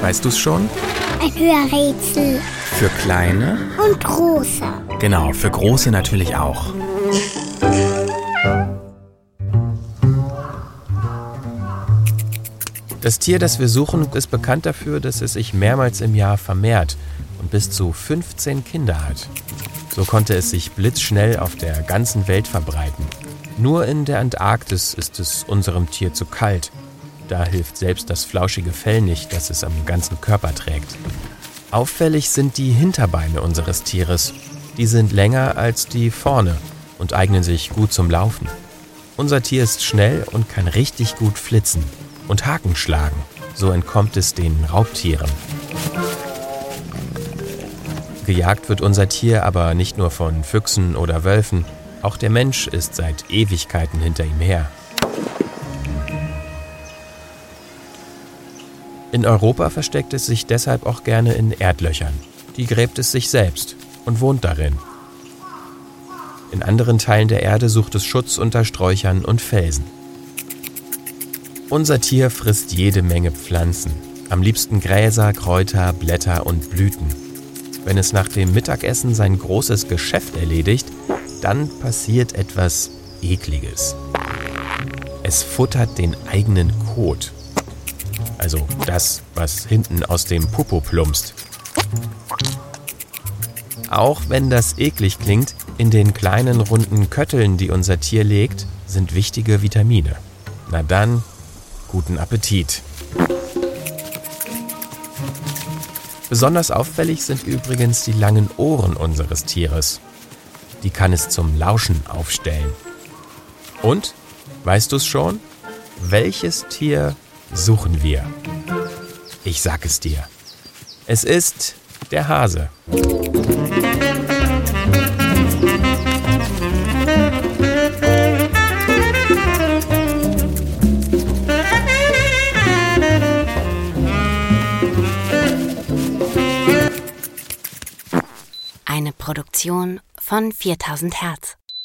Weißt du es schon? Ein Hörrätsel. Für kleine? Und große. Genau, für große natürlich auch. Das Tier, das wir suchen, ist bekannt dafür, dass es sich mehrmals im Jahr vermehrt und bis zu 15 Kinder hat. So konnte es sich blitzschnell auf der ganzen Welt verbreiten. Nur in der Antarktis ist es unserem Tier zu kalt. Da hilft selbst das flauschige Fell nicht, das es am ganzen Körper trägt. Auffällig sind die Hinterbeine unseres Tieres. Die sind länger als die vorne und eignen sich gut zum Laufen. Unser Tier ist schnell und kann richtig gut flitzen und Haken schlagen. So entkommt es den Raubtieren. Gejagt wird unser Tier aber nicht nur von Füchsen oder Wölfen, auch der Mensch ist seit Ewigkeiten hinter ihm her. In Europa versteckt es sich deshalb auch gerne in Erdlöchern. Die gräbt es sich selbst und wohnt darin. In anderen Teilen der Erde sucht es Schutz unter Sträuchern und Felsen. Unser Tier frisst jede Menge Pflanzen, am liebsten Gräser, Kräuter, Blätter und Blüten. Wenn es nach dem Mittagessen sein großes Geschäft erledigt, dann passiert etwas Ekliges. Es futtert den eigenen Kot. Also das, was hinten aus dem Popo plumpst. Auch wenn das eklig klingt, in den kleinen runden Kötteln, die unser Tier legt, sind wichtige Vitamine. Na dann, guten Appetit. Besonders auffällig sind übrigens die langen Ohren unseres Tieres. Die kann es zum Lauschen aufstellen. Und, weißt du es schon? Welches Tier suchen wir? Ich sag es dir. Es ist der Hase. Eine Produktion von 4000 Hertz.